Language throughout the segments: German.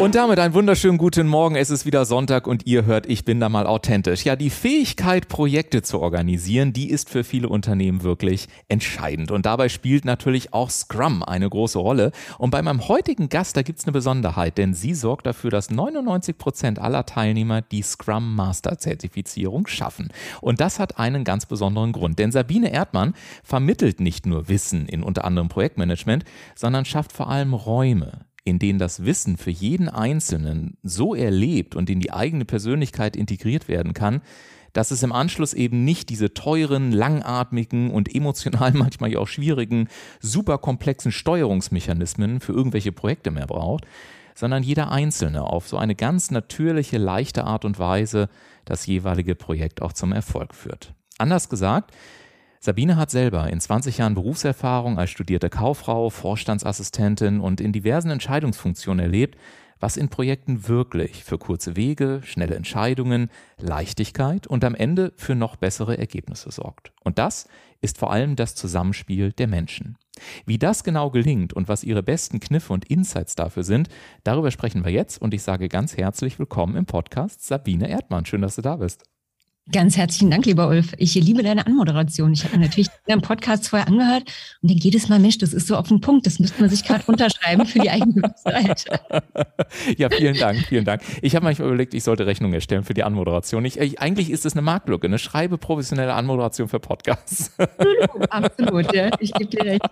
Und damit einen wunderschönen guten Morgen. Es ist wieder Sonntag und ihr hört, ich bin da mal authentisch. Ja, die Fähigkeit, Projekte zu organisieren, die ist für viele Unternehmen wirklich entscheidend. Und dabei spielt natürlich auch Scrum eine große Rolle. Und bei meinem heutigen Gast, da gibt's eine Besonderheit, denn sie sorgt dafür, dass 99 Prozent aller Teilnehmer die Scrum Master Zertifizierung schaffen. Und das hat einen ganz besonderen Grund. Denn Sabine Erdmann vermittelt nicht nur Wissen in unter anderem Projektmanagement, sondern schafft vor allem Räume, in denen das Wissen für jeden Einzelnen so erlebt und in die eigene Persönlichkeit integriert werden kann, dass es im Anschluss eben nicht diese teuren, langatmigen und emotional manchmal auch schwierigen, super komplexen Steuerungsmechanismen für irgendwelche Projekte mehr braucht, sondern jeder Einzelne auf so eine ganz natürliche, leichte Art und Weise das jeweilige Projekt auch zum Erfolg führt. Anders gesagt, Sabine hat selber in 20 Jahren Berufserfahrung als studierte Kauffrau, Vorstandsassistentin und in diversen Entscheidungsfunktionen erlebt, was in Projekten wirklich für kurze Wege, schnelle Entscheidungen, Leichtigkeit und am Ende für noch bessere Ergebnisse sorgt. Und das ist vor allem das Zusammenspiel der Menschen. Wie das genau gelingt und was ihre besten Kniffe und Insights dafür sind, darüber sprechen wir jetzt und ich sage ganz herzlich willkommen im Podcast Sabine Erdmann. Schön, dass du da bist. Ganz herzlichen Dank, lieber Ulf. Ich liebe deine Anmoderation. Ich habe natürlich deinen Podcast vorher angehört und denke jedes Mal, Mensch, das ist so auf den Punkt. Das müsste man sich gerade runterschreiben für die eigene Website. Ja, vielen Dank, vielen Dank. Ich habe manchmal überlegt, ich sollte Rechnung erstellen für die Anmoderation. Ich, ich, eigentlich ist es eine Marktlücke, eine schreibe professionelle Anmoderation für Podcasts. Absolut, ja. Ich gebe dir recht.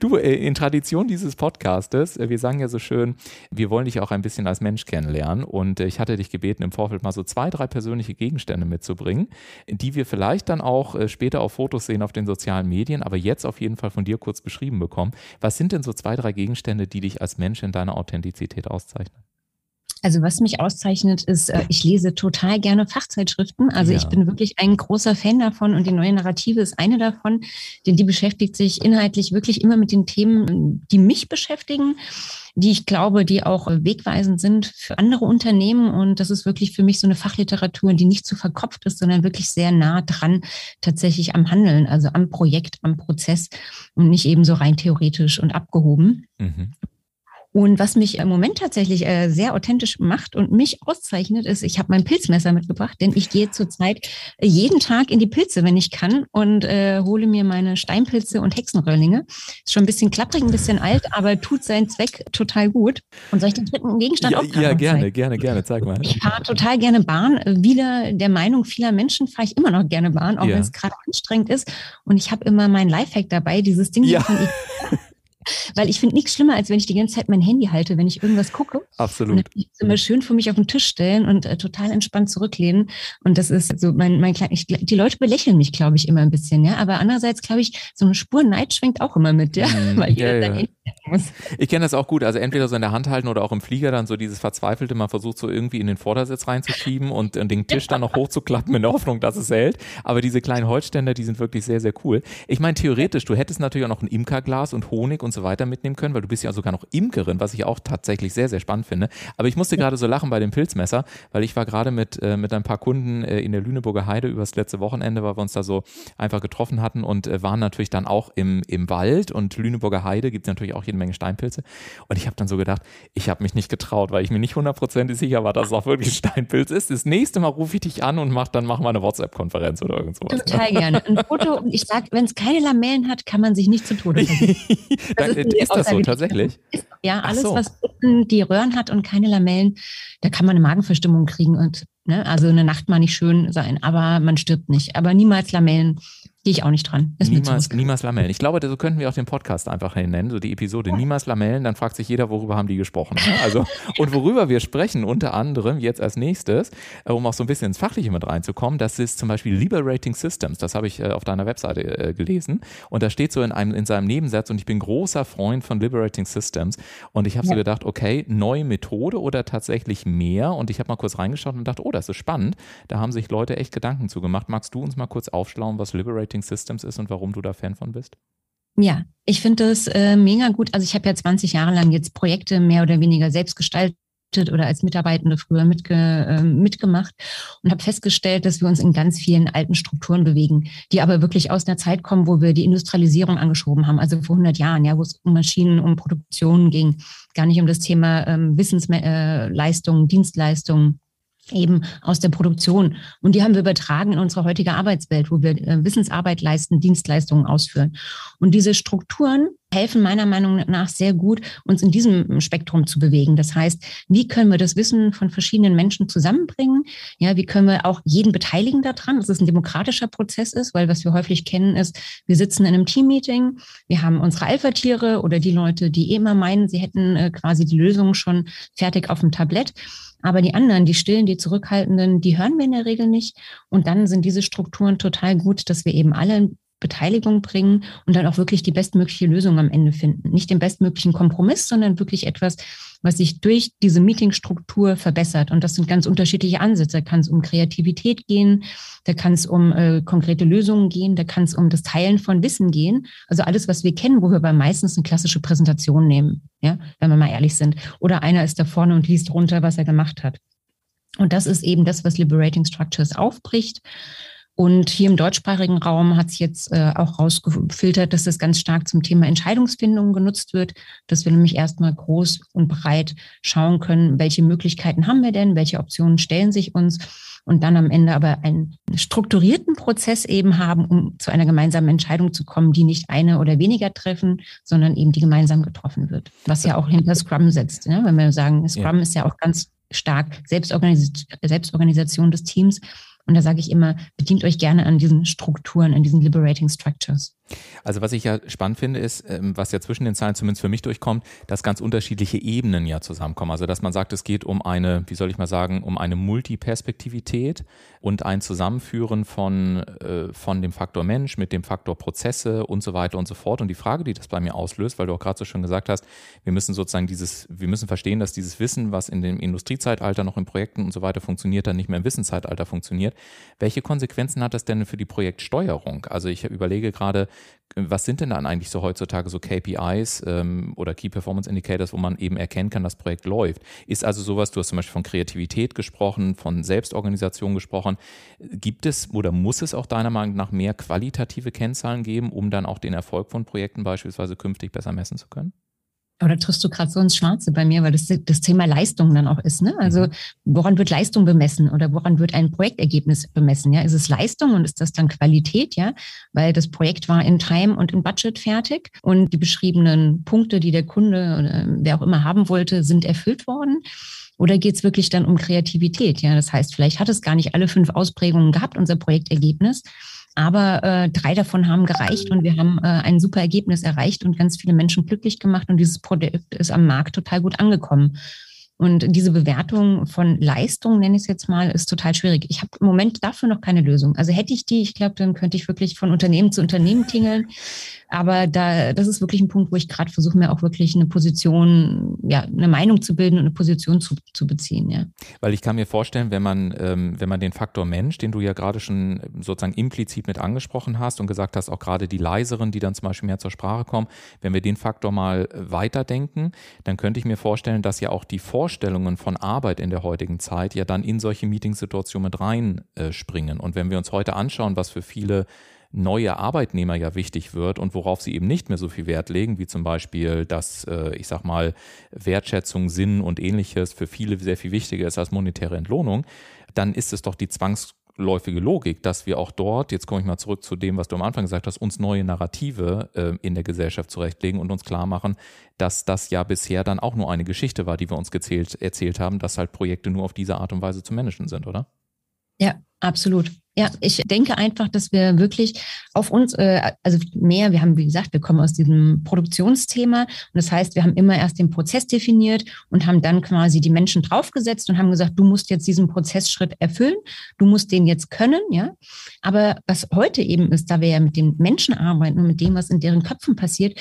Du, äh, in Tradition dieses Podcastes, äh, wir sagen ja so schön, wir wollen dich auch ein bisschen als Mensch kennenlernen und äh, ich hatte dich gebeten, im Vorfeld mal so zwei, drei persönliche Gegenstände mitzubringen, die wir vielleicht dann auch später auf Fotos sehen auf den sozialen Medien, aber jetzt auf jeden Fall von dir kurz beschrieben bekommen. Was sind denn so zwei, drei Gegenstände, die dich als Mensch in deiner Authentizität auszeichnen? Also was mich auszeichnet, ist, äh, ich lese total gerne Fachzeitschriften. Also ja. ich bin wirklich ein großer Fan davon und die neue Narrative ist eine davon, denn die beschäftigt sich inhaltlich wirklich immer mit den Themen, die mich beschäftigen, die ich glaube, die auch wegweisend sind für andere Unternehmen. Und das ist wirklich für mich so eine Fachliteratur, die nicht zu verkopft ist, sondern wirklich sehr nah dran tatsächlich am Handeln, also am Projekt, am Prozess und nicht eben so rein theoretisch und abgehoben. Mhm. Und was mich im Moment tatsächlich äh, sehr authentisch macht und mich auszeichnet, ist, ich habe mein Pilzmesser mitgebracht, denn ich gehe zurzeit jeden Tag in die Pilze, wenn ich kann, und äh, hole mir meine Steinpilze und Hexenröhrlinge. Ist schon ein bisschen klapprig, ein bisschen alt, aber tut seinen Zweck total gut. Und soll ich den dritten Gegenstand ja, auch Ja, gerne, zeigen? gerne, gerne, zeig mal. Ich fahre total gerne Bahn. Wieder der Meinung vieler Menschen fahre ich immer noch gerne Bahn, auch ja. wenn es gerade anstrengend ist. Und ich habe immer mein Lifehack dabei, dieses Ding ja. von weil ich finde nichts schlimmer, als wenn ich die ganze Zeit mein Handy halte, wenn ich irgendwas gucke. Absolut. Und dann immer schön für mich auf den Tisch stellen und äh, total entspannt zurücklehnen. Und das ist so mein, mein klein, ich, die Leute belächeln mich, glaube ich, immer ein bisschen, ja. Aber andererseits, glaube ich, so eine Spur Neid schwenkt auch immer mit, ja. Mm, weil jeder ja, ja. muss. Ich kenne das auch gut. Also entweder so in der Hand halten oder auch im Flieger dann so dieses Verzweifelte, man versucht so irgendwie in den Vordersitz reinzuschieben und, und den Tisch dann noch hochzuklappen in der Hoffnung, dass es hält. Aber diese kleinen Holzständer, die sind wirklich sehr, sehr cool. Ich meine, theoretisch, du hättest natürlich auch noch ein Imkerglas und Honig und so weiter mitnehmen können, weil du bist ja sogar noch Imkerin, was ich auch tatsächlich sehr, sehr spannend finde. Aber ich musste gerade so lachen bei dem Pilzmesser, weil ich war gerade mit, äh, mit ein paar Kunden äh, in der Lüneburger Heide übers letzte Wochenende, weil wir uns da so einfach getroffen hatten und äh, waren natürlich dann auch im, im Wald und Lüneburger Heide gibt es natürlich auch jede Menge Steinpilze. Und ich habe dann so gedacht, ich habe mich nicht getraut, weil ich mir nicht hundertprozentig sicher war, dass es auch wirklich Steinpilz ist. Das nächste Mal rufe ich dich an und mach, dann machen wir eine WhatsApp-Konferenz oder irgend sowas. Total gerne. Ein Foto, ich sage, wenn es keine Lamellen hat, kann man sich nicht zu Tode verlieren. Das ist, ist das so tatsächlich? Ja, alles, so. was die Röhren hat und keine Lamellen, da kann man eine Magenverstimmung kriegen und ne, also eine Nacht mal nicht schön sein, aber man stirbt nicht. Aber niemals Lamellen gehe ich auch nicht dran. niemals, niemals Lamellen. Ich glaube, so könnten wir auch den Podcast einfach nennen, so die Episode. Niemals Lamellen, dann fragt sich jeder, worüber haben die gesprochen. Ne? Also, und worüber wir sprechen, unter anderem jetzt als nächstes, äh, um auch so ein bisschen ins Fachliche mit reinzukommen, das ist zum Beispiel Liberating Systems. Das habe ich äh, auf deiner Webseite äh, gelesen. Und da steht so in, einem, in seinem Nebensatz, und ich bin großer Freund von Liberating Systems. Und ich habe ja. so gedacht, okay, neue Methode oder tatsächlich mehr? Und ich habe mal kurz reingeschaut und dachte, oh, das ist spannend. Da haben sich Leute echt Gedanken zu gemacht. Magst du uns mal kurz aufschlauen, was Liberating Systems ist und warum du da Fan von bist? Ja, ich finde das äh, mega gut. Also ich habe ja 20 Jahre lang jetzt Projekte mehr oder weniger selbst gestaltet oder als Mitarbeitende früher mitge, äh, mitgemacht und habe festgestellt, dass wir uns in ganz vielen alten Strukturen bewegen, die aber wirklich aus einer Zeit kommen, wo wir die Industrialisierung angeschoben haben, also vor 100 Jahren, ja, wo es um Maschinen, um Produktion ging, gar nicht um das Thema ähm, Wissensleistungen, äh, Dienstleistungen eben aus der Produktion. Und die haben wir übertragen in unsere heutige Arbeitswelt, wo wir äh, Wissensarbeit leisten, Dienstleistungen ausführen. Und diese Strukturen helfen meiner Meinung nach sehr gut, uns in diesem Spektrum zu bewegen. Das heißt, wie können wir das Wissen von verschiedenen Menschen zusammenbringen? Ja, wie können wir auch jeden beteiligen daran, dass es ein demokratischer Prozess ist? Weil was wir häufig kennen ist, wir sitzen in einem Teammeeting, wir haben unsere Alpha-Tiere oder die Leute, die eh immer meinen, sie hätten äh, quasi die Lösung schon fertig auf dem Tablett. Aber die anderen, die Stillen, die Zurückhaltenden, die hören wir in der Regel nicht. Und dann sind diese Strukturen total gut, dass wir eben alle Beteiligung bringen und dann auch wirklich die bestmögliche Lösung am Ende finden. Nicht den bestmöglichen Kompromiss, sondern wirklich etwas, was sich durch diese Meetingstruktur verbessert. Und das sind ganz unterschiedliche Ansätze. Da kann es um Kreativität gehen, da kann es um äh, konkrete Lösungen gehen, da kann es um das Teilen von Wissen gehen. Also alles, was wir kennen, wo wir bei meistens eine klassische Präsentation nehmen, ja, wenn wir mal ehrlich sind. Oder einer ist da vorne und liest runter, was er gemacht hat. Und das ist eben das, was Liberating Structures aufbricht. Und hier im deutschsprachigen Raum hat es jetzt äh, auch rausgefiltert, dass das ganz stark zum Thema Entscheidungsfindung genutzt wird, dass wir nämlich erstmal groß und breit schauen können, welche Möglichkeiten haben wir denn, welche Optionen stellen sich uns und dann am Ende aber einen strukturierten Prozess eben haben, um zu einer gemeinsamen Entscheidung zu kommen, die nicht eine oder weniger treffen, sondern eben die gemeinsam getroffen wird. Was ja auch hinter Scrum setzt. Ne? Wenn wir sagen, Scrum ja. ist ja auch ganz stark Selbstorganis Selbstorganisation des Teams. Und da sage ich immer, bedient euch gerne an diesen Strukturen, an diesen Liberating Structures. Also was ich ja spannend finde, ist, ähm, was ja zwischen den Zeilen zumindest für mich durchkommt, dass ganz unterschiedliche Ebenen ja zusammenkommen. Also dass man sagt, es geht um eine, wie soll ich mal sagen, um eine Multiperspektivität und ein Zusammenführen von, äh, von dem Faktor Mensch mit dem Faktor Prozesse und so weiter und so fort. Und die Frage, die das bei mir auslöst, weil du auch gerade so schon gesagt hast, wir müssen sozusagen dieses, wir müssen verstehen, dass dieses Wissen, was in dem Industriezeitalter noch in Projekten und so weiter funktioniert, dann nicht mehr im Wissenszeitalter funktioniert. Welche Konsequenzen hat das denn für die Projektsteuerung? Also ich überlege gerade, was sind denn dann eigentlich so heutzutage so KPIs ähm, oder Key Performance Indicators, wo man eben erkennen kann, das Projekt läuft? Ist also sowas, du hast zum Beispiel von Kreativität gesprochen, von Selbstorganisation gesprochen. Gibt es oder muss es auch deiner Meinung nach mehr qualitative Kennzahlen geben, um dann auch den Erfolg von Projekten beispielsweise künftig besser messen zu können? Oder triffst du gerade so ins Schwarze bei mir, weil das das Thema Leistung dann auch ist. Ne? Also mhm. woran wird Leistung bemessen oder woran wird ein Projektergebnis bemessen? Ja, ist es Leistung und ist das dann Qualität? Ja, weil das Projekt war in Time und in Budget fertig und die beschriebenen Punkte, die der Kunde oder wer auch immer haben wollte, sind erfüllt worden. Oder geht es wirklich dann um Kreativität? Ja, das heißt, vielleicht hat es gar nicht alle fünf Ausprägungen gehabt, unser Projektergebnis. Aber äh, drei davon haben gereicht und wir haben äh, ein super Ergebnis erreicht und ganz viele Menschen glücklich gemacht und dieses Produkt ist am Markt total gut angekommen. Und diese Bewertung von Leistung, nenne ich es jetzt mal, ist total schwierig. Ich habe im Moment dafür noch keine Lösung. Also hätte ich die, ich glaube, dann könnte ich wirklich von Unternehmen zu Unternehmen tingeln. Aber da, das ist wirklich ein Punkt, wo ich gerade versuche, mir auch wirklich eine Position, ja, eine Meinung zu bilden und eine Position zu, zu beziehen, ja. Weil ich kann mir vorstellen, wenn man, ähm, wenn man den Faktor Mensch, den du ja gerade schon sozusagen implizit mit angesprochen hast und gesagt hast, auch gerade die leiseren, die dann zum Beispiel mehr zur Sprache kommen, wenn wir den Faktor mal weiterdenken, dann könnte ich mir vorstellen, dass ja auch die Vorstellungen von Arbeit in der heutigen Zeit ja dann in solche Meetingsituationen mit reinspringen. Und wenn wir uns heute anschauen, was für viele neue Arbeitnehmer ja wichtig wird und worauf sie eben nicht mehr so viel Wert legen, wie zum Beispiel, dass, äh, ich sag mal, Wertschätzung, Sinn und ähnliches für viele sehr viel wichtiger ist als monetäre Entlohnung, dann ist es doch die zwangsläufige Logik, dass wir auch dort, jetzt komme ich mal zurück zu dem, was du am Anfang gesagt hast, uns neue Narrative äh, in der Gesellschaft zurechtlegen und uns klar machen, dass das ja bisher dann auch nur eine Geschichte war, die wir uns gezählt, erzählt haben, dass halt Projekte nur auf diese Art und Weise zu managen sind, oder? Ja, absolut. Ja, ich denke einfach, dass wir wirklich auf uns, äh, also mehr, wir haben, wie gesagt, wir kommen aus diesem Produktionsthema und das heißt, wir haben immer erst den Prozess definiert und haben dann quasi die Menschen draufgesetzt und haben gesagt, du musst jetzt diesen Prozessschritt erfüllen, du musst den jetzt können, ja. Aber was heute eben ist, da wir ja mit den Menschen arbeiten und mit dem, was in deren Köpfen passiert,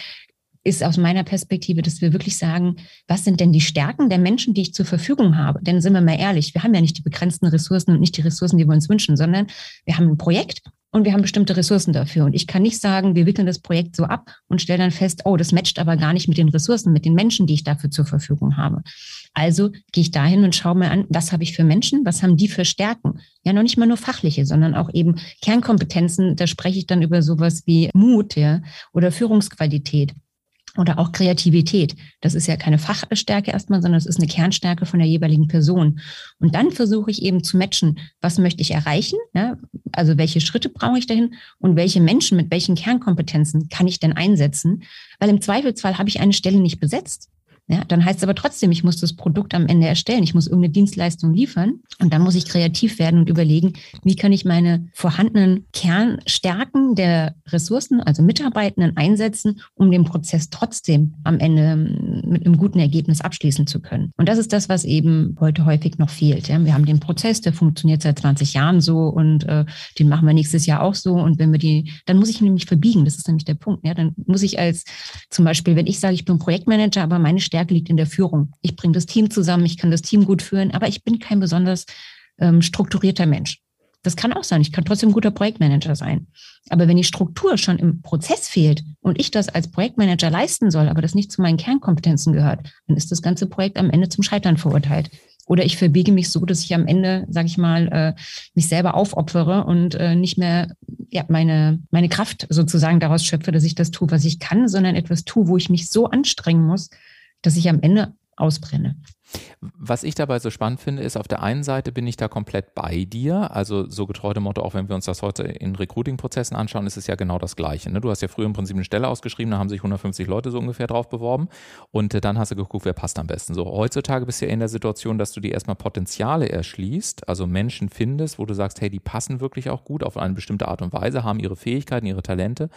ist aus meiner Perspektive, dass wir wirklich sagen, was sind denn die Stärken der Menschen, die ich zur Verfügung habe? Denn sind wir mal ehrlich, wir haben ja nicht die begrenzten Ressourcen und nicht die Ressourcen, die wir uns wünschen, sondern wir haben ein Projekt und wir haben bestimmte Ressourcen dafür. Und ich kann nicht sagen, wir wickeln das Projekt so ab und stellen dann fest, oh, das matcht aber gar nicht mit den Ressourcen, mit den Menschen, die ich dafür zur Verfügung habe. Also gehe ich dahin und schaue mir an, was habe ich für Menschen, was haben die für Stärken? Ja, noch nicht mal nur fachliche, sondern auch eben Kernkompetenzen. Da spreche ich dann über sowas wie Mut, ja, oder Führungsqualität oder auch Kreativität. Das ist ja keine Fachstärke erstmal, sondern es ist eine Kernstärke von der jeweiligen Person. Und dann versuche ich eben zu matchen, was möchte ich erreichen, ja? also welche Schritte brauche ich dahin und welche Menschen mit welchen Kernkompetenzen kann ich denn einsetzen, weil im Zweifelsfall habe ich eine Stelle nicht besetzt. Ja, dann heißt es aber trotzdem, ich muss das Produkt am Ende erstellen, ich muss irgendeine Dienstleistung liefern und dann muss ich kreativ werden und überlegen, wie kann ich meine vorhandenen Kernstärken der Ressourcen, also Mitarbeitenden einsetzen, um den Prozess trotzdem am Ende ähm, mit einem guten Ergebnis abschließen zu können. Und das ist das, was eben heute häufig noch fehlt. Ja. Wir haben den Prozess, der funktioniert seit 20 Jahren so und äh, den machen wir nächstes Jahr auch so. Und wenn wir die, dann muss ich nämlich verbiegen, das ist nämlich der Punkt. Ja. Dann muss ich als zum Beispiel, wenn ich sage, ich bin Projektmanager, aber meine Stärke Stärke liegt in der Führung. Ich bringe das Team zusammen, ich kann das Team gut führen, aber ich bin kein besonders ähm, strukturierter Mensch. Das kann auch sein. Ich kann trotzdem ein guter Projektmanager sein. Aber wenn die Struktur schon im Prozess fehlt und ich das als Projektmanager leisten soll, aber das nicht zu meinen Kernkompetenzen gehört, dann ist das ganze Projekt am Ende zum Scheitern verurteilt. Oder ich verbiege mich so, dass ich am Ende, sage ich mal, äh, mich selber aufopfere und äh, nicht mehr ja, meine, meine Kraft sozusagen daraus schöpfe, dass ich das tue, was ich kann, sondern etwas tue, wo ich mich so anstrengen muss, dass ich am Ende ausbrenne. Was ich dabei so spannend finde, ist, auf der einen Seite bin ich da komplett bei dir. Also so getreu dem Motto, auch wenn wir uns das heute in Recruiting-Prozessen anschauen, ist es ja genau das Gleiche. Ne? Du hast ja früher im Prinzip eine Stelle ausgeschrieben, da haben sich 150 Leute so ungefähr drauf beworben und äh, dann hast du geguckt, wer passt am besten. So heutzutage bist du ja in der Situation, dass du dir erstmal Potenziale erschließt, also Menschen findest, wo du sagst, hey, die passen wirklich auch gut auf eine bestimmte Art und Weise, haben ihre Fähigkeiten, ihre Talente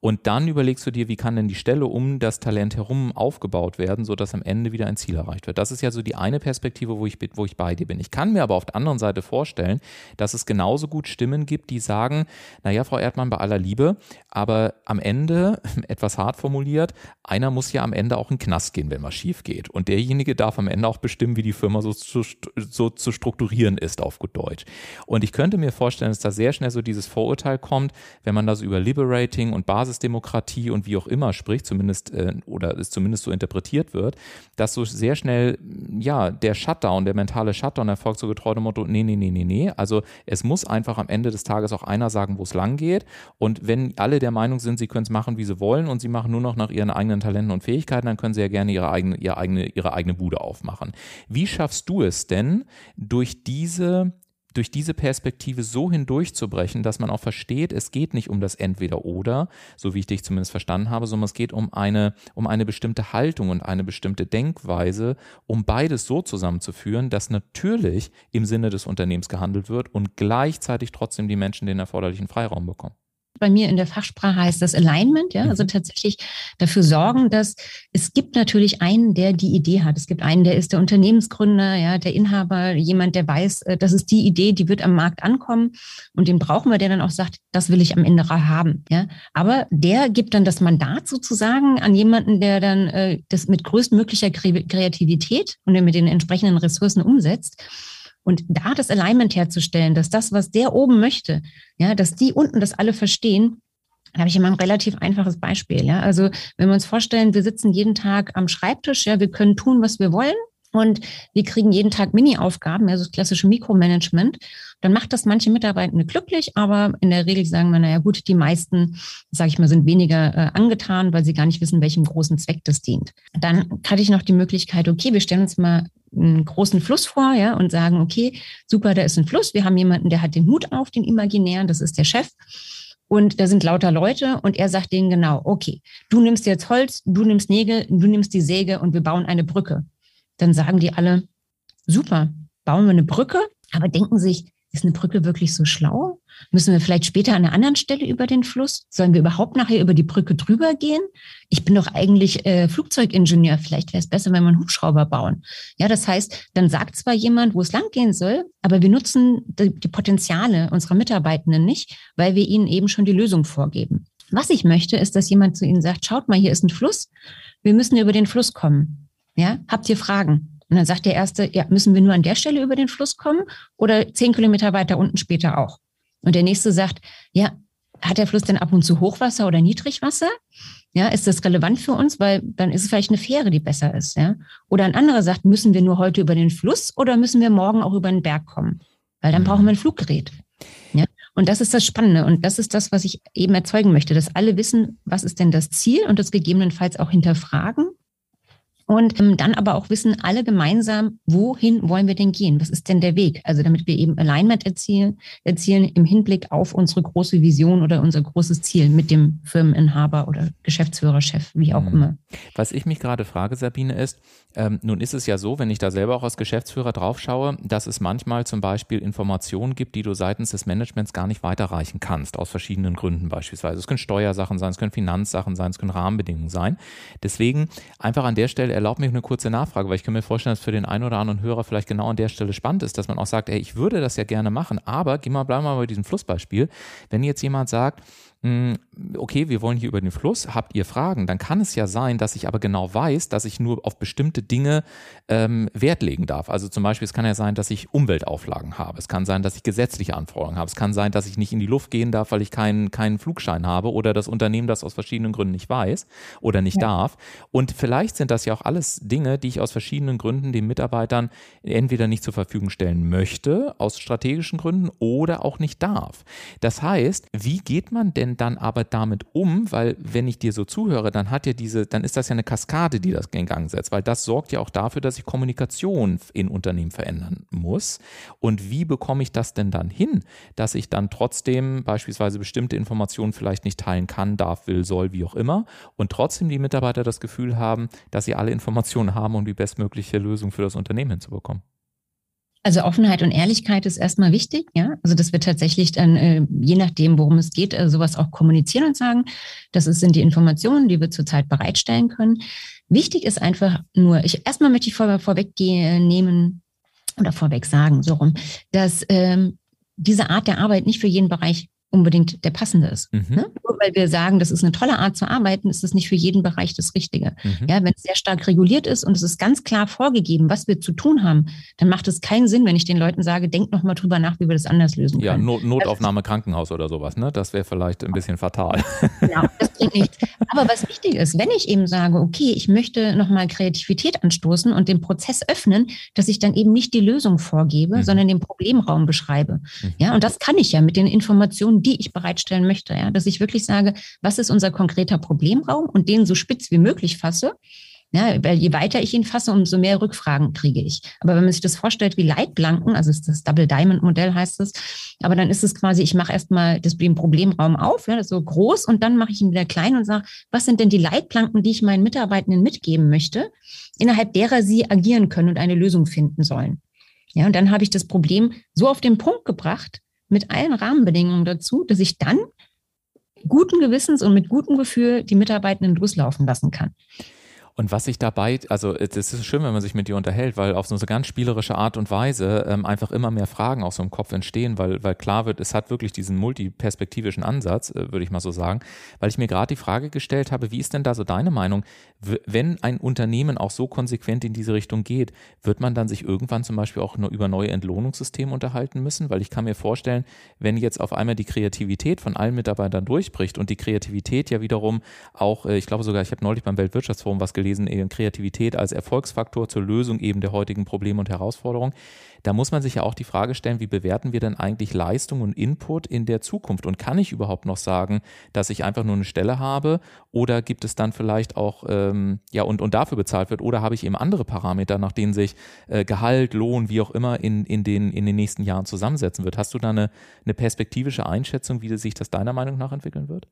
und dann überlegst du dir, wie kann denn die Stelle um das Talent herum aufgebaut werden, sodass am Ende wieder ein Ziel erreicht wird. Das ist ja so die eine Perspektive, wo ich, wo ich bei dir bin. Ich kann mir aber auf der anderen Seite vorstellen, dass es genauso gut Stimmen gibt, die sagen, naja, Frau Erdmann, bei aller Liebe, aber am Ende, etwas hart formuliert, einer muss ja am Ende auch in den Knast gehen, wenn was schief geht. Und derjenige darf am Ende auch bestimmen, wie die Firma so zu, so zu strukturieren ist, auf gut Deutsch. Und ich könnte mir vorstellen, dass da sehr schnell so dieses Vorurteil kommt, wenn man da so über Liberating und Basis Basisdemokratie und wie auch immer spricht, zumindest äh, oder es zumindest so interpretiert wird, dass so sehr schnell ja der Shutdown, der mentale Shutdown erfolgt so getreu dem Motto, nee, nee, nee, nee, nee. Also es muss einfach am Ende des Tages auch einer sagen, wo es lang geht. Und wenn alle der Meinung sind, sie können es machen, wie sie wollen und sie machen nur noch nach ihren eigenen Talenten und Fähigkeiten, dann können sie ja gerne ihre eigene, ihre eigene, ihre eigene Bude aufmachen. Wie schaffst du es denn, durch diese durch diese Perspektive so hindurchzubrechen, dass man auch versteht, es geht nicht um das Entweder-Oder, so wie ich dich zumindest verstanden habe, sondern es geht um eine, um eine bestimmte Haltung und eine bestimmte Denkweise, um beides so zusammenzuführen, dass natürlich im Sinne des Unternehmens gehandelt wird und gleichzeitig trotzdem die Menschen den erforderlichen Freiraum bekommen bei mir in der Fachsprache heißt das Alignment, ja, also mhm. tatsächlich dafür sorgen, dass es gibt natürlich einen, der die Idee hat. Es gibt einen, der ist der Unternehmensgründer, ja, der Inhaber, jemand, der weiß, äh, das ist die Idee, die wird am Markt ankommen und den brauchen wir, der dann auch sagt, das will ich am Ende haben, ja. Aber der gibt dann das Mandat sozusagen an jemanden, der dann äh, das mit größtmöglicher Kreativität und der mit den entsprechenden Ressourcen umsetzt. Und da das Alignment herzustellen, dass das, was der oben möchte, ja, dass die unten das alle verstehen, da habe ich immer ein relativ einfaches Beispiel. Ja. Also wenn wir uns vorstellen, wir sitzen jeden Tag am Schreibtisch, ja, wir können tun, was wir wollen. Und wir kriegen jeden Tag Mini-Aufgaben, also das klassische Mikromanagement. Dann macht das manche Mitarbeitende glücklich, aber in der Regel sagen wir, naja gut, die meisten, sage ich mal, sind weniger äh, angetan, weil sie gar nicht wissen, welchem großen Zweck das dient. Dann hatte ich noch die Möglichkeit, okay, wir stellen uns mal einen großen Fluss vor, ja, und sagen, okay, super, da ist ein Fluss, wir haben jemanden, der hat den Hut auf, den imaginären, das ist der Chef. Und da sind lauter Leute und er sagt denen genau, okay, du nimmst jetzt Holz, du nimmst Nägel, du nimmst die Säge und wir bauen eine Brücke. Dann sagen die alle, super, bauen wir eine Brücke, aber denken sich, ist eine Brücke wirklich so schlau? Müssen wir vielleicht später an einer anderen Stelle über den Fluss? Sollen wir überhaupt nachher über die Brücke drüber gehen? Ich bin doch eigentlich äh, Flugzeugingenieur. Vielleicht wäre es besser, wenn wir einen Hubschrauber bauen. Ja, das heißt, dann sagt zwar jemand, wo es lang gehen soll, aber wir nutzen die, die Potenziale unserer Mitarbeitenden nicht, weil wir ihnen eben schon die Lösung vorgeben. Was ich möchte, ist, dass jemand zu ihnen sagt, schaut mal, hier ist ein Fluss. Wir müssen über den Fluss kommen. Ja, habt ihr Fragen? Und dann sagt der Erste, ja, müssen wir nur an der Stelle über den Fluss kommen oder zehn Kilometer weiter unten später auch? Und der Nächste sagt, ja, hat der Fluss denn ab und zu Hochwasser oder Niedrigwasser? Ja, ist das relevant für uns? Weil dann ist es vielleicht eine Fähre, die besser ist. Ja? Oder ein anderer sagt, müssen wir nur heute über den Fluss oder müssen wir morgen auch über den Berg kommen? Weil dann brauchen wir ein Fluggerät. Ja? Und das ist das Spannende. Und das ist das, was ich eben erzeugen möchte, dass alle wissen, was ist denn das Ziel und das gegebenenfalls auch hinterfragen und ähm, dann aber auch wissen alle gemeinsam, wohin wollen wir denn gehen? Was ist denn der Weg? Also damit wir eben Alignment erzielen, erzielen im Hinblick auf unsere große Vision oder unser großes Ziel mit dem Firmeninhaber oder Geschäftsführer, Chef, wie auch mhm. immer. Was ich mich gerade frage, Sabine, ist, ähm, nun ist es ja so, wenn ich da selber auch als Geschäftsführer drauf schaue, dass es manchmal zum Beispiel Informationen gibt, die du seitens des Managements gar nicht weiterreichen kannst, aus verschiedenen Gründen beispielsweise. Es können Steuersachen sein, es können Finanzsachen sein, es können Rahmenbedingungen sein. Deswegen einfach an der Stelle erlaubt mich eine kurze Nachfrage, weil ich kann mir vorstellen, dass für den einen oder anderen Hörer vielleicht genau an der Stelle spannend ist, dass man auch sagt, ey, ich würde das ja gerne machen, aber geh mal, bleib mal bei diesem Flussbeispiel. Wenn jetzt jemand sagt, okay, wir wollen hier über den Fluss, habt ihr Fragen? Dann kann es ja sein, dass ich aber genau weiß, dass ich nur auf bestimmte Dinge ähm, Wert legen darf. Also zum Beispiel, es kann ja sein, dass ich Umweltauflagen habe. Es kann sein, dass ich gesetzliche Anforderungen habe. Es kann sein, dass ich nicht in die Luft gehen darf, weil ich keinen, keinen Flugschein habe oder das Unternehmen das aus verschiedenen Gründen nicht weiß oder nicht ja. darf. Und vielleicht sind das ja auch alles Dinge, die ich aus verschiedenen Gründen den Mitarbeitern entweder nicht zur Verfügung stellen möchte, aus strategischen Gründen, oder auch nicht darf. Das heißt, wie geht man denn dann aber damit um? Weil wenn ich dir so zuhöre, dann hat ja diese, dann ist das ja eine Kaskade, die das in Gang setzt, weil das sorgt ja auch dafür, dass ich Kommunikation in Unternehmen verändern muss. Und wie bekomme ich das denn dann hin, dass ich dann trotzdem beispielsweise bestimmte Informationen vielleicht nicht teilen kann, darf, will, soll, wie auch immer, und trotzdem die Mitarbeiter das Gefühl haben, dass sie alle Informationen haben, um die bestmögliche Lösung für das Unternehmen hinzubekommen? Also Offenheit und Ehrlichkeit ist erstmal wichtig, ja. Also dass wir tatsächlich dann, äh, je nachdem, worum es geht, äh, sowas auch kommunizieren und sagen, das sind die Informationen, die wir zurzeit bereitstellen können. Wichtig ist einfach nur, ich erstmal möchte ich vor, vorwegnehmen oder vorweg sagen, so rum, dass ähm, diese Art der Arbeit nicht für jeden Bereich unbedingt der passende ist. Mhm. Ne? Nur weil wir sagen, das ist eine tolle Art zu arbeiten, ist das nicht für jeden Bereich das Richtige. Mhm. Ja, wenn es sehr stark reguliert ist und es ist ganz klar vorgegeben, was wir zu tun haben, dann macht es keinen Sinn, wenn ich den Leuten sage, denkt noch mal drüber nach, wie wir das anders lösen ja, können. Ja, Not Notaufnahme Krankenhaus oder sowas, ne? Das wäre vielleicht ein bisschen fatal. Genau, das bringt nichts. Aber was wichtig ist, wenn ich eben sage, okay, ich möchte noch mal Kreativität anstoßen und den Prozess öffnen, dass ich dann eben nicht die Lösung vorgebe, mhm. sondern den Problemraum beschreibe. Mhm. Ja, und das kann ich ja mit den Informationen, die ich bereitstellen möchte. Ja? Dass ich wirklich sage, was ist unser konkreter Problemraum und den so spitz wie möglich fasse. Ja, weil je weiter ich ihn fasse, umso mehr Rückfragen kriege ich. Aber wenn man sich das vorstellt wie Leitplanken, also das Double Diamond Modell heißt es, aber dann ist es quasi, ich mache erstmal das Problemraum auf, ja, so groß und dann mache ich ihn wieder klein und sage, was sind denn die Leitplanken, die ich meinen Mitarbeitenden mitgeben möchte, innerhalb derer sie agieren können und eine Lösung finden sollen. Ja, und dann habe ich das Problem so auf den Punkt gebracht, mit allen Rahmenbedingungen dazu, dass ich dann guten Gewissens und mit gutem Gefühl die Mitarbeitenden loslaufen lassen kann. Und was ich dabei, also es ist schön, wenn man sich mit dir unterhält, weil auf so eine ganz spielerische Art und Weise ähm, einfach immer mehr Fragen aus so einem Kopf entstehen, weil, weil klar wird, es hat wirklich diesen multiperspektivischen Ansatz, äh, würde ich mal so sagen, weil ich mir gerade die Frage gestellt habe, wie ist denn da so deine Meinung, wenn ein Unternehmen auch so konsequent in diese Richtung geht, wird man dann sich irgendwann zum Beispiel auch nur über neue Entlohnungssysteme unterhalten müssen? Weil ich kann mir vorstellen, wenn jetzt auf einmal die Kreativität von allen Mitarbeitern durchbricht und die Kreativität ja wiederum auch, äh, ich glaube sogar, ich habe neulich beim Weltwirtschaftsforum was gelesen, gelesen, eben Kreativität als Erfolgsfaktor zur Lösung eben der heutigen Probleme und Herausforderungen. Da muss man sich ja auch die Frage stellen, wie bewerten wir denn eigentlich Leistung und Input in der Zukunft? Und kann ich überhaupt noch sagen, dass ich einfach nur eine Stelle habe oder gibt es dann vielleicht auch, ähm, ja, und, und dafür bezahlt wird oder habe ich eben andere Parameter, nach denen sich äh, Gehalt, Lohn, wie auch immer in, in, den, in den nächsten Jahren zusammensetzen wird? Hast du da eine, eine perspektivische Einschätzung, wie sich das deiner Meinung nach entwickeln wird?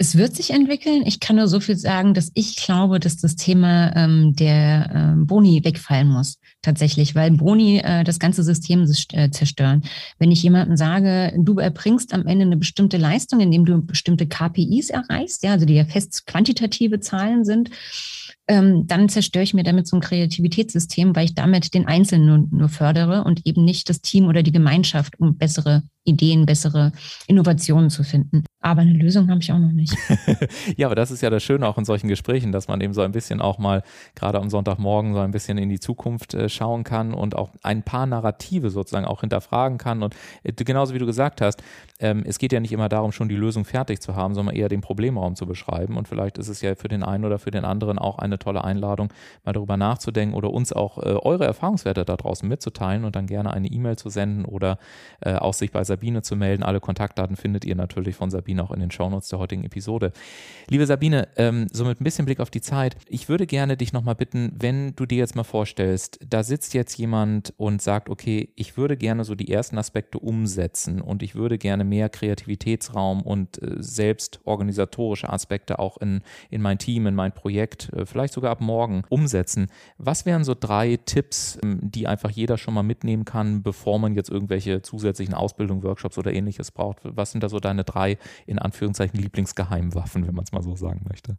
Es wird sich entwickeln. Ich kann nur so viel sagen, dass ich glaube, dass das Thema ähm, der äh, Boni wegfallen muss, tatsächlich, weil Boni äh, das ganze System äh, zerstören. Wenn ich jemandem sage, du erbringst am Ende eine bestimmte Leistung, indem du bestimmte KPIs erreichst, ja, also die ja fest quantitative Zahlen sind, ähm, dann zerstöre ich mir damit so ein Kreativitätssystem, weil ich damit den Einzelnen nur, nur fördere und eben nicht das Team oder die Gemeinschaft, um bessere Ideen, bessere Innovationen zu finden. Aber eine Lösung habe ich auch noch nicht. ja, aber das ist ja das Schöne auch in solchen Gesprächen, dass man eben so ein bisschen auch mal gerade am Sonntagmorgen so ein bisschen in die Zukunft äh, schauen kann und auch ein paar Narrative sozusagen auch hinterfragen kann. Und äh, genauso wie du gesagt hast, ähm, es geht ja nicht immer darum, schon die Lösung fertig zu haben, sondern eher den Problemraum zu beschreiben. Und vielleicht ist es ja für den einen oder für den anderen auch eine tolle Einladung, mal darüber nachzudenken oder uns auch äh, eure Erfahrungswerte da draußen mitzuteilen und dann gerne eine E-Mail zu senden oder auch sich bei Sabine zu melden. Alle Kontaktdaten findet ihr natürlich von Sabine auch in den Shownotes der heutigen Episode. Liebe Sabine, ähm, so mit ein bisschen Blick auf die Zeit, ich würde gerne dich nochmal bitten, wenn du dir jetzt mal vorstellst, da sitzt jetzt jemand und sagt, okay, ich würde gerne so die ersten Aspekte umsetzen und ich würde gerne mehr Kreativitätsraum und äh, selbst organisatorische Aspekte auch in, in mein Team, in mein Projekt, äh, vielleicht sogar ab morgen umsetzen. Was wären so drei Tipps, ähm, die einfach jeder schon mal mitnehmen kann, bevor man jetzt irgendwelche zusätzlichen Ausbildungen, Workshops oder ähnliches braucht? Was sind da so deine drei, in Anführungszeichen, Lieblingsgeheimwaffen, wenn man es mal so sagen möchte?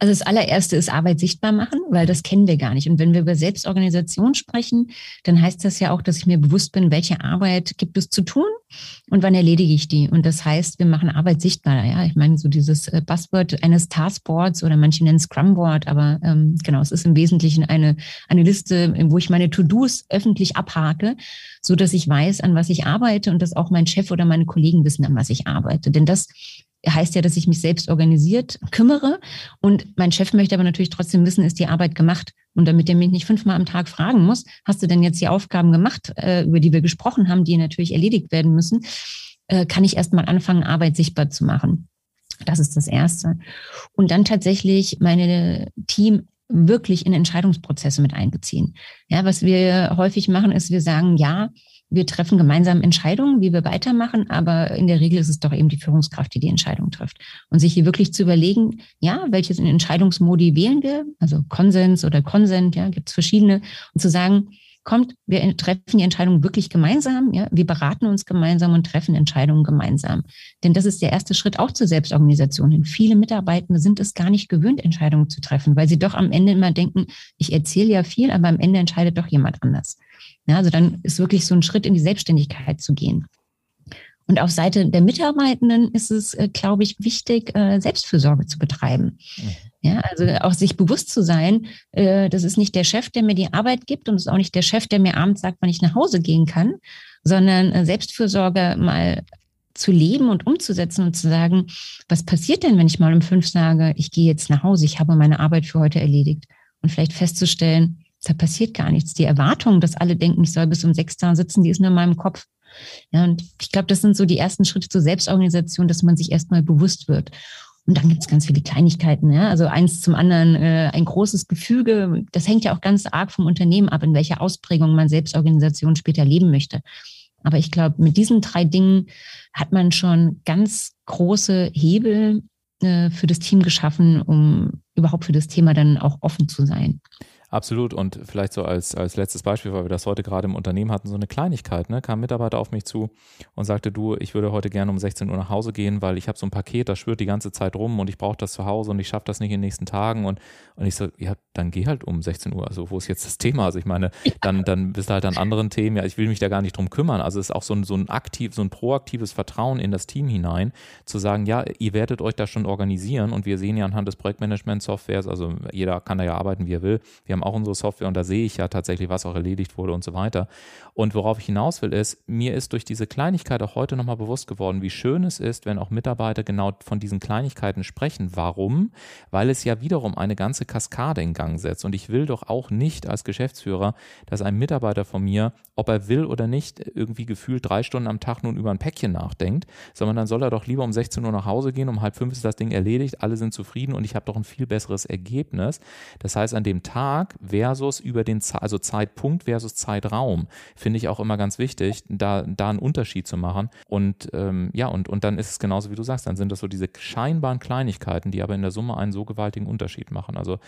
Also das allererste ist Arbeit sichtbar machen, weil das kennen wir gar nicht. Und wenn wir über Selbstorganisation sprechen, dann heißt das ja auch, dass ich mir bewusst bin, welche Arbeit gibt es zu tun und wann erledige ich die. Und das heißt, wir machen Arbeit sichtbar. Ja, ich meine so dieses äh, Buzzword eines Taskboards oder manche nennen Scrumboard, aber ähm, genau, es ist im Wesentlichen eine eine Liste, wo ich meine To-Dos öffentlich abhake, so dass ich weiß, an was ich arbeite und dass auch mein Chef oder meine Kollegen wissen, an was ich arbeite. Denn das heißt ja, dass ich mich selbst organisiert kümmere. Und mein Chef möchte aber natürlich trotzdem wissen, ist die Arbeit gemacht? Und damit er mich nicht fünfmal am Tag fragen muss, hast du denn jetzt die Aufgaben gemacht, äh, über die wir gesprochen haben, die natürlich erledigt werden müssen, äh, kann ich erst mal anfangen, Arbeit sichtbar zu machen. Das ist das Erste. Und dann tatsächlich meine Team wirklich in Entscheidungsprozesse mit einbeziehen. Ja, was wir häufig machen, ist, wir sagen, ja, wir treffen gemeinsam Entscheidungen, wie wir weitermachen, aber in der Regel ist es doch eben die Führungskraft, die die Entscheidung trifft. Und sich hier wirklich zu überlegen, ja, welches Entscheidungsmodi wählen wir, also Konsens oder Konsent, ja, gibt es verschiedene, und zu sagen, kommt, wir treffen die Entscheidung wirklich gemeinsam, ja, wir beraten uns gemeinsam und treffen Entscheidungen gemeinsam. Denn das ist der erste Schritt auch zur Selbstorganisation hin. Viele Mitarbeitende sind es gar nicht gewöhnt, Entscheidungen zu treffen, weil sie doch am Ende immer denken, ich erzähle ja viel, aber am Ende entscheidet doch jemand anders. Ja, also dann ist wirklich so ein Schritt in die Selbstständigkeit zu gehen. Und auf Seite der Mitarbeitenden ist es, äh, glaube ich, wichtig, äh, Selbstfürsorge zu betreiben. Mhm. Ja, also auch sich bewusst zu sein, äh, das ist nicht der Chef, der mir die Arbeit gibt und es ist auch nicht der Chef, der mir abends sagt, wann ich nach Hause gehen kann, sondern Selbstfürsorge mal zu leben und umzusetzen und zu sagen, was passiert denn, wenn ich mal um fünf sage, ich gehe jetzt nach Hause, ich habe meine Arbeit für heute erledigt und vielleicht festzustellen, da passiert gar nichts. Die Erwartung, dass alle denken, ich soll bis um sechs da sitzen, die ist nur in meinem Kopf. Ja, und ich glaube, das sind so die ersten Schritte zur Selbstorganisation, dass man sich erstmal bewusst wird. Und dann gibt es ganz viele Kleinigkeiten, ja. Also eins zum anderen, äh, ein großes Gefüge. Das hängt ja auch ganz arg vom Unternehmen ab, in welcher Ausprägung man Selbstorganisation später leben möchte. Aber ich glaube, mit diesen drei Dingen hat man schon ganz große Hebel äh, für das Team geschaffen, um überhaupt für das Thema dann auch offen zu sein. Absolut. Und vielleicht so als, als letztes Beispiel, weil wir das heute gerade im Unternehmen hatten, so eine Kleinigkeit, ne? kam ein Mitarbeiter auf mich zu und sagte, du, ich würde heute gerne um 16 Uhr nach Hause gehen, weil ich habe so ein Paket, das schwört die ganze Zeit rum und ich brauche das zu Hause und ich schaffe das nicht in den nächsten Tagen. Und, und ich so, ja, dann geh halt um 16 Uhr. Also wo ist jetzt das Thema? Also ich meine, dann, dann bist du halt an anderen Themen. Ja, ich will mich da gar nicht drum kümmern. Also es ist auch so ein, so ein aktiv, so ein proaktives Vertrauen in das Team hinein, zu sagen, ja, ihr werdet euch da schon organisieren und wir sehen ja anhand des Projektmanagement-Softwares, also jeder kann da ja arbeiten, wie er will. Wir haben auch unsere Software und da sehe ich ja tatsächlich, was auch erledigt wurde und so weiter. Und worauf ich hinaus will, ist, mir ist durch diese Kleinigkeit auch heute nochmal bewusst geworden, wie schön es ist, wenn auch Mitarbeiter genau von diesen Kleinigkeiten sprechen. Warum? Weil es ja wiederum eine ganze Kaskade in Gang setzt. Und ich will doch auch nicht als Geschäftsführer, dass ein Mitarbeiter von mir, ob er will oder nicht, irgendwie gefühlt drei Stunden am Tag nun über ein Päckchen nachdenkt, sondern dann soll er doch lieber um 16 Uhr nach Hause gehen, um halb fünf ist das Ding erledigt, alle sind zufrieden und ich habe doch ein viel besseres Ergebnis. Das heißt, an dem Tag, Tag versus über den, also Zeitpunkt versus Zeitraum, finde ich auch immer ganz wichtig, da, da einen Unterschied zu machen. Und ähm, ja, und, und dann ist es genauso, wie du sagst, dann sind das so diese scheinbaren Kleinigkeiten, die aber in der Summe einen so gewaltigen Unterschied machen. Also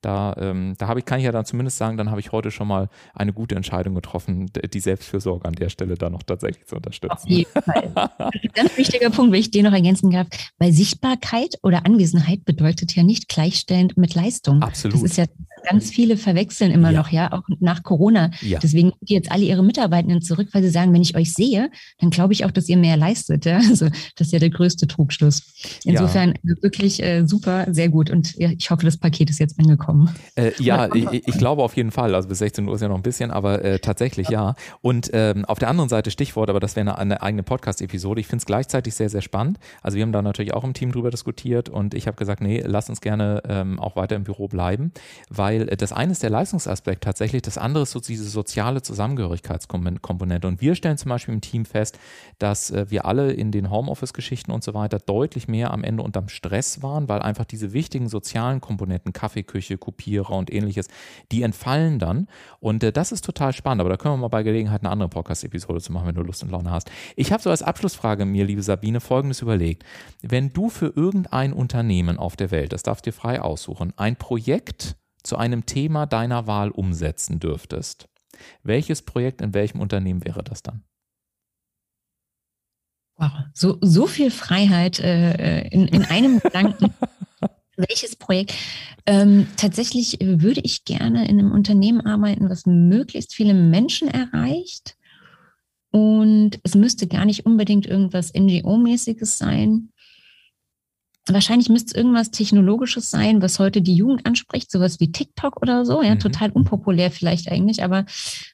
da, ähm, da habe ich, kann ich ja dann zumindest sagen, dann habe ich heute schon mal eine gute Entscheidung getroffen, die Selbstfürsorge an der Stelle da noch tatsächlich zu unterstützen. Auf jeden Fall. ein ganz wichtiger Punkt, wenn ich den noch ergänzen darf, weil Sichtbarkeit oder Anwesenheit bedeutet ja nicht gleichstellend mit Leistung. Absolut. Das ist ja ganz viele verwechseln immer ja. noch, ja, auch nach Corona. Ja. Deswegen gehen jetzt alle ihre Mitarbeitenden zurück, weil sie sagen, wenn ich euch sehe, dann glaube ich auch, dass ihr mehr leistet. Ja? Also das ist ja der größte Trugschluss. Insofern ja. wirklich äh, super, sehr gut. Und ich hoffe, das Paket ist jetzt angekommen. Äh, ja, ich, ich, glaube auf jeden Fall. Also bis 16 Uhr ist ja noch ein bisschen, aber äh, tatsächlich ja. Und ähm, auf der anderen Seite Stichwort, aber das wäre eine, eine eigene Podcast-Episode. Ich finde es gleichzeitig sehr, sehr spannend. Also wir haben da natürlich auch im Team drüber diskutiert und ich habe gesagt, nee, lass uns gerne ähm, auch weiter im Büro bleiben, weil äh, das eine ist der Leistungsaspekt tatsächlich, das andere ist so diese soziale Zusammengehörigkeitskomponente. Und wir stellen zum Beispiel im Team fest, dass äh, wir alle in den Homeoffice-Geschichten und so weiter deutlich mehr am Ende unterm Stress waren, weil einfach diese wichtigen sozialen Komponenten, Kaffeeküche, Kopierer und ähnliches, die entfallen dann. Und äh, das ist total spannend, aber da können wir mal bei Gelegenheit eine andere Podcast-Episode zu machen, wenn du Lust und Laune hast. Ich habe so als Abschlussfrage mir, liebe Sabine, folgendes überlegt. Wenn du für irgendein Unternehmen auf der Welt, das darfst du dir frei aussuchen, ein Projekt zu einem Thema deiner Wahl umsetzen dürftest, welches Projekt in welchem Unternehmen wäre das dann? Wow, so, so viel Freiheit äh, in, in einem Gedanken. Welches Projekt? Ähm, tatsächlich würde ich gerne in einem Unternehmen arbeiten, was möglichst viele Menschen erreicht. Und es müsste gar nicht unbedingt irgendwas NGO-mäßiges sein, Wahrscheinlich müsste es irgendwas Technologisches sein, was heute die Jugend anspricht, sowas wie TikTok oder so, ja, mhm. total unpopulär vielleicht eigentlich, aber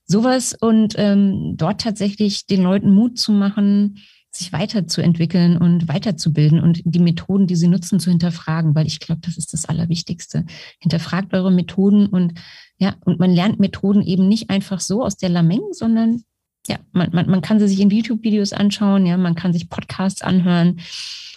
sowas und ähm, dort tatsächlich den Leuten Mut zu machen, sich weiterzuentwickeln und weiterzubilden und die Methoden, die sie nutzen, zu hinterfragen, weil ich glaube, das ist das Allerwichtigste. Hinterfragt eure Methoden und ja, und man lernt Methoden eben nicht einfach so aus der Lameng, sondern ja, man, man, man kann sie sich in YouTube-Videos anschauen, ja, man kann sich Podcasts anhören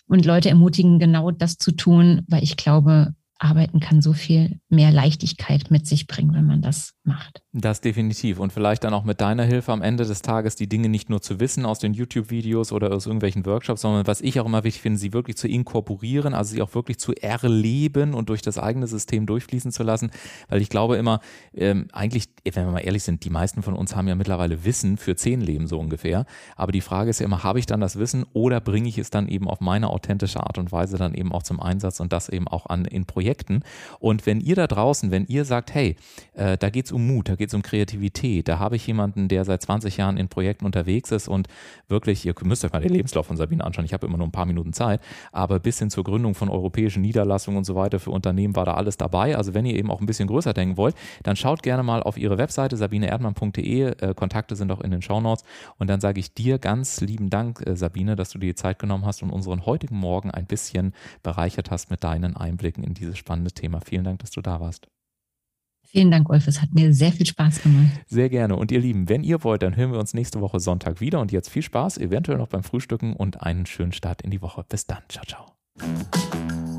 und Leute ermutigen, genau das zu tun, weil ich glaube, Arbeiten kann so viel mehr Leichtigkeit mit sich bringen, wenn man das macht. Das definitiv. Und vielleicht dann auch mit deiner Hilfe am Ende des Tages die Dinge nicht nur zu wissen aus den YouTube-Videos oder aus irgendwelchen Workshops, sondern was ich auch immer wichtig finde, sie wirklich zu inkorporieren, also sie auch wirklich zu erleben und durch das eigene System durchfließen zu lassen. Weil ich glaube immer, ähm, eigentlich, wenn wir mal ehrlich sind, die meisten von uns haben ja mittlerweile Wissen für zehn Leben so ungefähr. Aber die Frage ist ja immer, habe ich dann das Wissen oder bringe ich es dann eben auf meine authentische Art und Weise dann eben auch zum Einsatz und das eben auch an in Projekten. Und wenn ihr da draußen, wenn ihr sagt, hey, äh, da geht es um Mut, da geht es um Kreativität. Da habe ich jemanden, der seit 20 Jahren in Projekten unterwegs ist und wirklich, ihr müsst euch mal den Lebenslauf von Sabine anschauen, ich habe immer nur ein paar Minuten Zeit, aber bis hin zur Gründung von europäischen Niederlassungen und so weiter für Unternehmen war da alles dabei. Also wenn ihr eben auch ein bisschen größer denken wollt, dann schaut gerne mal auf ihre Webseite sabineerdmann.de, äh, Kontakte sind auch in den Shownotes und dann sage ich dir ganz lieben Dank, äh, Sabine, dass du dir die Zeit genommen hast und unseren heutigen Morgen ein bisschen bereichert hast mit deinen Einblicken in dieses spannende Thema. Vielen Dank, dass du da warst. Vielen Dank, Wolf. Es hat mir sehr viel Spaß gemacht. Sehr gerne. Und ihr Lieben, wenn ihr wollt, dann hören wir uns nächste Woche Sonntag wieder. Und jetzt viel Spaß, eventuell noch beim Frühstücken und einen schönen Start in die Woche. Bis dann. Ciao, ciao.